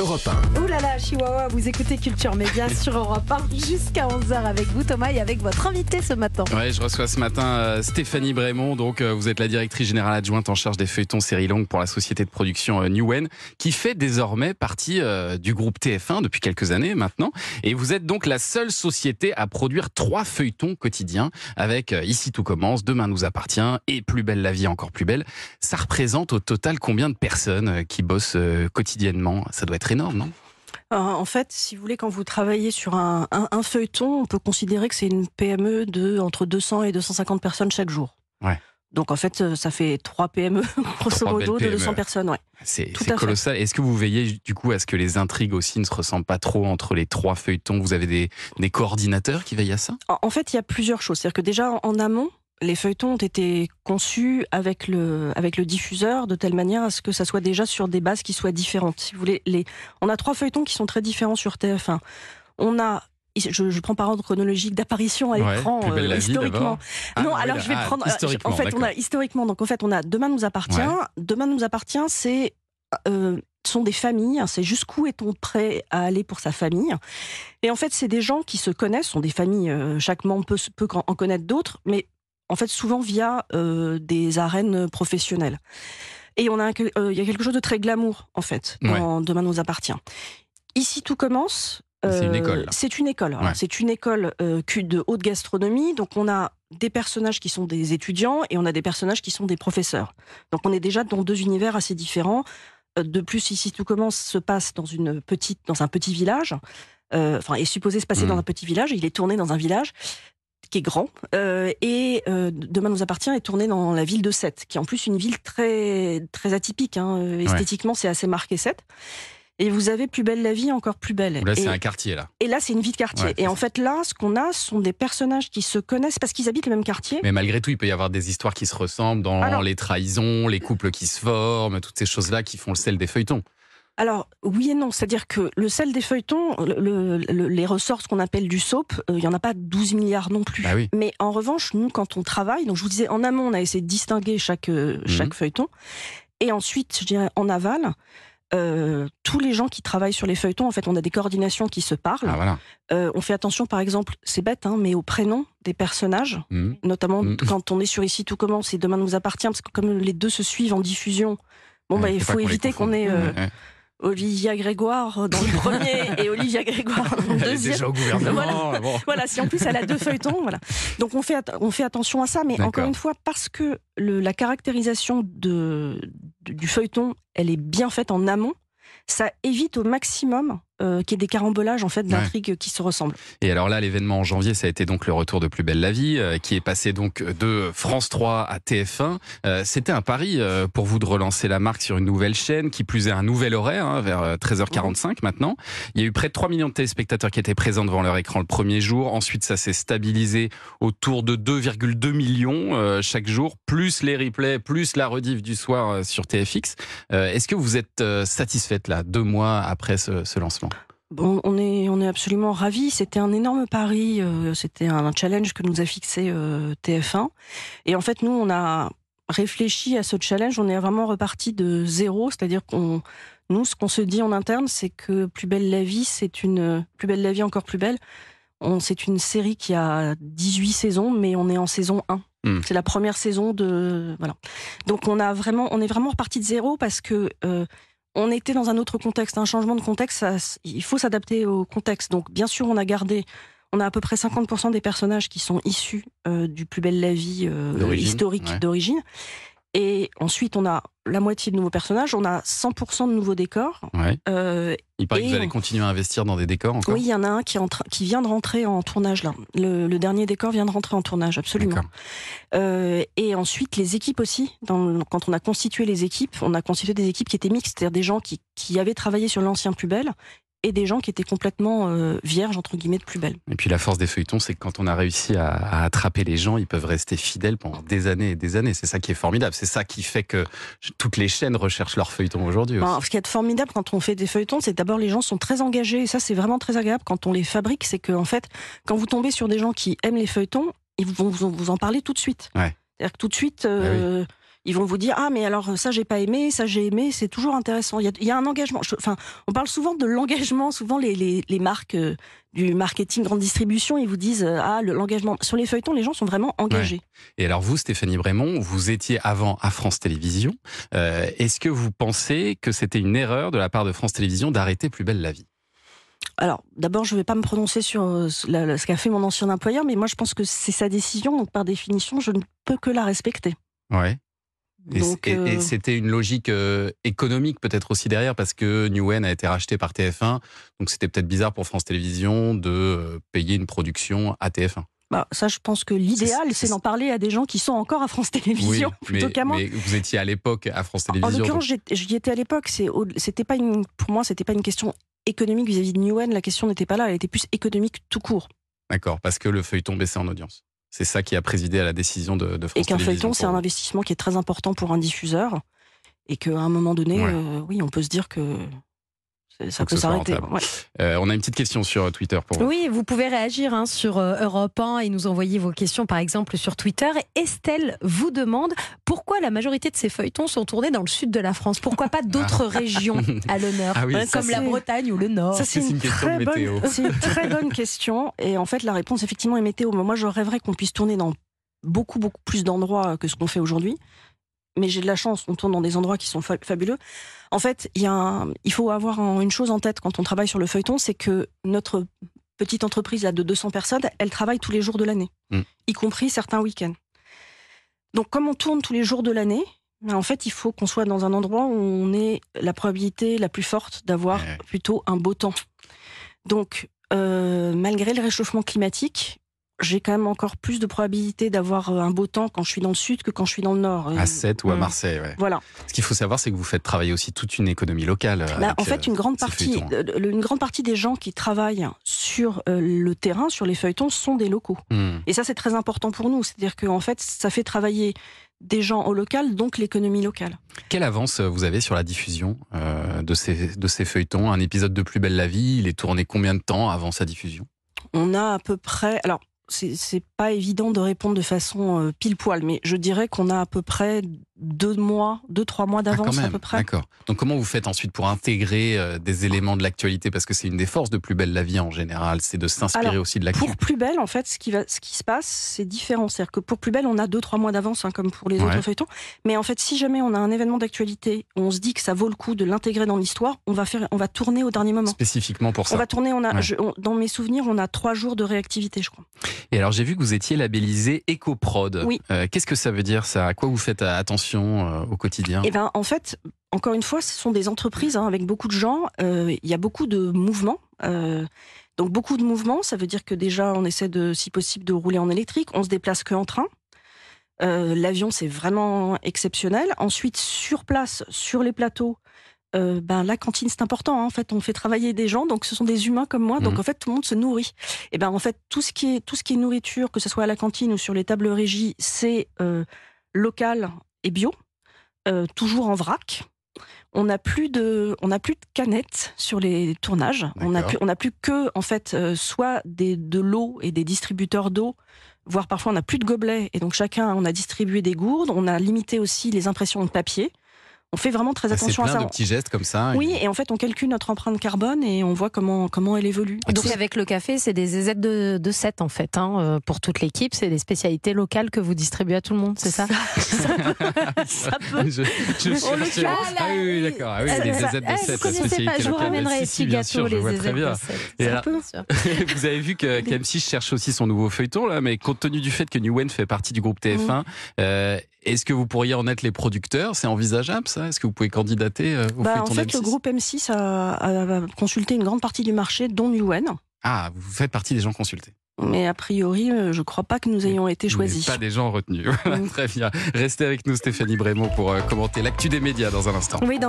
Europe 1. Ouh là là, Chihuahua, vous écoutez Culture Média sur Europe 1 jusqu'à 11h avec vous Thomas et avec votre invité ce matin. Ouais, je reçois ce matin euh, Stéphanie Brémond, donc euh, vous êtes la directrice générale adjointe en charge des feuilletons série longue pour la société de production euh, Newen, qui fait désormais partie euh, du groupe TF1 depuis quelques années maintenant. Et vous êtes donc la seule société à produire trois feuilletons quotidiens avec Ici tout commence, Demain nous appartient et Plus belle la vie encore plus belle. Ça représente au total combien de personnes qui bossent quotidiennement? Ça doit être énorme, non? Euh, En fait, si vous voulez, quand vous travaillez sur un, un- un feuilleton, on peut considérer que c'est une PME de entre 200 et 250 personnes chaque jour. Ouais. Donc en fait, euh, ça fait 3 PME, grosso modo, de 200 PME. personnes. Ouais. C'est colossal. Est-ce que vous veillez du coup à ce que les intrigues aussi ne se ressemblent pas trop entre les trois feuilletons? Vous avez des, des coordinateurs qui veillent à ça? En, en fait, il y a plusieurs choses. C'est-à-dire que déjà, en, en amont, les feuilletons ont été conçus avec le, avec le diffuseur de telle manière à ce que ça soit déjà sur des bases qui soient différentes. Si vous voulez, les, on a trois feuilletons qui sont très différents sur TF1. On a je, je prends par ordre chronologique d'apparition à l'écran euh, historiquement. Ah, non, oui, alors je vais ah, prendre. euh, En fait, on a historiquement. Donc en fait, on a Demain nous appartient. Ouais. Demain nous appartient, c'est euh, sont des familles. hein, C'est jusqu'où est-on prêt à aller pour sa famille Et en fait, c'est des gens qui se connaissent. Ce sont des familles. euh, chaque membre peut, peut en connaître d'autres, mais en fait souvent via euh, des arènes professionnelles. Et on a un- euh, il y a quelque chose de très glamour en fait dans Demain nous appartient. Ici tout commence. C'est une Euh, école, là. C'est une école. Ouais. C'est une école euh, de haute gastronomie. Donc on a des personnages qui sont des étudiants et on a des personnages qui sont des professeurs. Donc on est déjà dans deux univers assez différents. Euh, De plus, ici tout commence se passe dans une petite, dans un petit village. Euh, Enfin, est supposé se passer Mhm. dans un petit village. Il est tourné dans un village qui est grand. Euh, et euh, Demain nous appartient est tourné dans la ville de Sète, qui est en plus une ville très très atypique. hein. Euh, Esthétiquement, c'est assez marqué Sète. Et vous avez Plus belle la vie, encore plus belle. Là, c'est un quartier, là. et là, c'est une vie de quartier. Ouais, et en ça. fait, là, ce qu'on a, ce sont des personnages qui se connaissent parce qu'ils habitent le même quartier. Mais malgré tout, il peut y avoir des histoires qui se ressemblent dans Alors- les trahisons, les couples qui se forment, toutes ces choses-là qui font le sel des feuilletons. Alors, oui et non. C'est-à-dire que le sel des feuilletons, le- le- les ressorts, ce qu'on appelle du soap, euh, il n'y en a pas 12 milliards non plus. Bah oui. Mais en revanche, nous, quand on travaille, donc je vous disais, en amont, on a essayé de distinguer chaque, euh, Mhm. chaque feuilleton. Et ensuite, je dirais, en aval, euh, tous les gens qui travaillent sur les feuilletons, en fait, on a des coordinations qui se parlent. Ah voilà. Euh, on fait attention, par exemple, c'est bête, hein, mais au prénom des personnages. Mhm. notamment Mm. quand on est sur ici tout commence et demain nous appartient parce que comme les deux se suivent en diffusion bon bah il faut éviter qu'on ait euh, Ouais, ouais. Olivia Grégoire dans le premier et Olivia Grégoire dans le Elle est deuxième déjà au gouvernement. bon. voilà si en plus elle a deux feuilletons voilà donc on fait on fait attention à ça mais encore une fois parce que le, la caractérisation de, de- du feuilleton elle est bien faite en amont ça évite au maximum euh, qu'il y ait des carambolages en fait d'intrigues qui se ressemblent Et alors là, l'événement en janvier, ça a été donc le retour de Plus belle la vie, euh, qui est passé donc de France 3 à TF1. Euh, C'était un pari pour vous de relancer la marque sur une nouvelle chaîne, qui plus est un nouvel horaire, hein, vers euh, 13h45 maintenant. Il y a eu près de 3 millions de téléspectateurs qui étaient présents devant leur écran le premier jour. Ensuite, ça s'est stabilisé autour de 2,2 millions chaque jour, plus les replays, plus la rediff du soir sur TFX. Est-ce que vous êtes satisfaite là, deux mois après ce, ce lancement? Bon, on est, on est absolument ravis. C'était un énorme pari. euh, C'était un challenge que nous a fixé euh, TF1. Et en fait, nous, on a réfléchi à ce challenge. On est vraiment reparti de zéro. C'est-à-dire qu'on, nous, ce qu'on se dit en interne, c'est que Plus belle la vie, c'est une Plus belle la vie encore plus belle. On, c'est une série qui a 18 saisons, mais on est en saison 1. Hmm. C'est la première saison de voilà. Donc on a vraiment, on est vraiment reparti de zéro parce que euh, on était dans un autre contexte, un changement de contexte. Ça, il faut s'adapter au contexte. Donc bien sûr, on a gardé, on a à peu près 50% des personnages qui sont issus euh, du Plus belle la vie euh, historique ouais. d'origine. Et ensuite, on a la moitié de nouveaux personnages, on a 100% de nouveaux décors. Ouais. Euh, Il paraît que vous allez on- continuer à investir dans des décors encore oui, il y en a un qui, qui vient de rentrer en tournage là. Le, le dernier décor vient de rentrer en tournage, absolument. Euh, et ensuite, les équipes aussi. Dans, quand on a constitué les équipes, on a constitué des équipes qui étaient mixtes, c'est-à-dire des gens qui, qui avaient travaillé sur l'ancien Plus Belle et des gens qui étaient complètement euh, vierges, entre guillemets, de Plus Belle. Et puis la force des feuilletons, c'est que quand on a réussi à, à attraper les gens, ils peuvent rester fidèles pendant des années et des années. C'est ça qui est formidable. C'est ça qui fait que toutes les chaînes recherchent leurs feuilletons aujourd'hui. Ben, ce qui est formidable quand on fait des feuilletons, c'est que d'abord les gens sont très engagés et ça c'est vraiment très agréable quand on les fabrique. C'est que en fait, quand vous tombez sur des gens qui aiment les feuilletons, ils vont vous, en parler tout de suite. Ouais. C'est-à-dire que tout de suite, euh, Ils vont vous dire ah mais alors ça j'ai pas aimé, ça j'ai aimé. C'est toujours intéressant. Il y a, il y a un engagement. Enfin, on parle souvent de l'engagement. Souvent les, les, les marques euh, du marketing grande distribution, ils vous disent euh, ah le- l'engagement. Sur les feuilletons, les gens sont vraiment engagés. Et alors vous, Stéphanie Brémond, vous étiez avant à France Télévisions. Euh, Est-ce que vous pensez que c'était une erreur de la part de France Télévisions d'arrêter Plus belle la vie? Alors, d'abord, je ne vais pas me prononcer sur ce qu'a fait mon ancien employeur, mais moi, je pense que c'est sa décision, donc par définition, je ne peux que la respecter. Ouais. Et, Donc, et- et euh, c'était une logique euh, économique peut-être aussi derrière parce que Newen a été racheté par TF1, donc c'était peut-être bizarre pour France Télévisions de euh, payer une production à TF1. Bah, ça, je pense que l'idéal, C'est- d'en parler à des gens qui sont encore à France Télévisions plutôt qu'à moi. mais vous étiez à l'époque à France En Télévisions. l'occurrence, j'étais- j'y étais à l'époque. C'est au- C'était pas une, pour moi, c'était pas une question économique vis-à-vis de Newen. La question n'était pas là. Elle était plus économique tout court. D'accord, parce que le feuilleton baissait en audience. C'est ça qui a présidé à la décision de, de France Et qu'un feuilleton, c'est un investissement qui est très important pour un diffuseur. Et qu'à un moment donné, Ouais. euh, oui, on peut se dire que ça peut s'arrêter. Ouais. Euh, on a une petite question sur Twitter pour vous. Oui, vous pouvez réagir hein, sur euh, Europe 1 et nous envoyer vos questions, par exemple, sur Twitter. Estelle vous demande pourquoi la majorité de ces feuilletons sont tournés dans le sud de la France. Pourquoi pas d'autres régions à l'honneur, Ah oui, ça, comme la Bretagne ou le Nord Ça, c'est une, très bonne, c'est une très bonne question. Et en fait, la réponse, effectivement, est météo. Mais moi, je rêverais qu'on puisse tourner dans beaucoup, beaucoup plus d'endroits que ce qu'on fait aujourd'hui. Mais j'ai de la chance, on tourne dans des endroits qui sont fa- fabuleux. En fait, il, y a un- il faut avoir un- une chose en tête quand on travaille sur le feuilleton, c'est que notre petite entreprise là, de 200 personnes, elle travaille tous les jours de l'année, Mm. y compris certains week-ends. Donc, comme on tourne tous les jours de l'année, ben, en fait, il faut qu'on soit dans un endroit où on ait la probabilité la plus forte d'avoir Ouais. plutôt un beau temps. Donc, euh, malgré le réchauffement climatique, j'ai quand même encore plus de probabilité d'avoir euh, un beau temps quand je suis dans le sud que quand je suis dans le nord. À Euh, 7 ou à mm. Marseille, ouais. Voilà. Ce qu'il faut savoir, c'est que vous faites travailler aussi toute une économie locale. Bah, en fait, euh, une grande partie, le- une grande partie des gens qui travaillent sur le terrain, sur les feuilletons, sont des locaux. Hmm. Et ça, c'est très important pour nous. C'est-à-dire qu'en fait, ça fait travailler des gens au local, donc l'économie locale. Quelle avance vous avez sur la diffusion euh, de, ces, de ces feuilletons? Un épisode de Plus belle la vie, il est tourné combien de temps avant sa diffusion? On a à peu près. Alors, c'est pas évident de répondre de façon euh, pile poil, mais je dirais qu'on a à peu près deux mois, deux trois mois Ah, d'avance à peu près. D'accord. Donc comment vous faites ensuite pour intégrer euh, des éléments de l'actualité? Parce que c'est une des forces de Plus belle la vie en général, c'est de s'inspirer aussi de l'actu. Pour Plus Belle, en fait, ce qui, va, ce qui se passe, c'est différent. C'est-à-dire que pour Plus Belle, on a deux, trois mois d'avance, hein, comme pour les Ouais. autres feuilletons. Mais en fait, si jamais on a un événement d'actualité on se dit que ça vaut le coup de l'intégrer dans l'histoire, on va faire, on va tourner au dernier moment. Spécifiquement pour On ça. va tourner, on a, Ouais. je- on- dans mes souvenirs, on a trois jours de réactivité, je crois. Et alors j'ai vu que vous étiez labellisé EcoProd. Oui. Euh, Qu'est-ce que ça veut dire ça? À quoi vous faites euh, attention? Euh, au quotidien Et ben, en fait, encore une fois, ce sont des entreprises hein, avec beaucoup de gens. Euh, Il y a beaucoup de mouvements. Euh, donc beaucoup de mouvements, ça veut dire que déjà, on essaie de, si possible, de rouler en électrique. On se déplace que en train. Euh, L'avion, c'est vraiment exceptionnel. Ensuite, sur place, sur les plateaux, euh, ben la cantine c'est important. hein. En fait, on fait travailler des gens, donc ce sont des humains comme moi. Donc Mhm. en fait, tout le monde se nourrit. Et ben en fait, tout ce qui est tout ce qui est nourriture, que ce soit à la cantine ou sur les tables régies, c'est euh, local et bio, euh, toujours en vrac. On n'a plus de, on n'a plus de canettes sur les tournages. On n'a plus, on n'a plus que en fait euh, soit des, de l'eau et des distributeurs d'eau, voire parfois on n'a plus de gobelets et donc chacun on a distribué des gourdes. On a limité aussi les impressions de papier. On fait vraiment très Ah, attention à plein ça. de petits gestes comme ça. Oui, et en fait on calcule notre empreinte carbone et on voit comment comment elle évolue. Donc avec le café, c'est des ZZ de, de 7 en fait, hein, euh, pour toute l'équipe. C'est des spécialités locales que vous distribuez à tout le monde, c'est ça? Ça peut. je, je On le cherchais- cale, Ah oui, oui, d'accord. Ah oui, ça- ZZ de eh, 7, vous la connaissez pas, je vous ramènerai Si, des si, bien sûr, je les bien. de 7. Et Ça alors- peut. Vous avez vu que qu'M6 cherche aussi son nouveau feuilleton là, mais compte tenu du fait que Newen fait partie du groupe TF1, euh, est-ce que vous pourriez en être les producteurs? C'est envisageable ça? Est-ce que vous pouvez candidater euh, au Bah, en fait, d'M6 le groupe M6 a, a consulté une grande partie du marché, dont Newen. Ah, vous faites partie des gens consultés. Mais a priori, euh, je crois pas que nous ayons été choisis. Pas des gens retenus. Mm. Très bien. Restez avec nous Stéphanie Brémond pour euh, commenter l'actu des médias dans un instant. Oui, dans un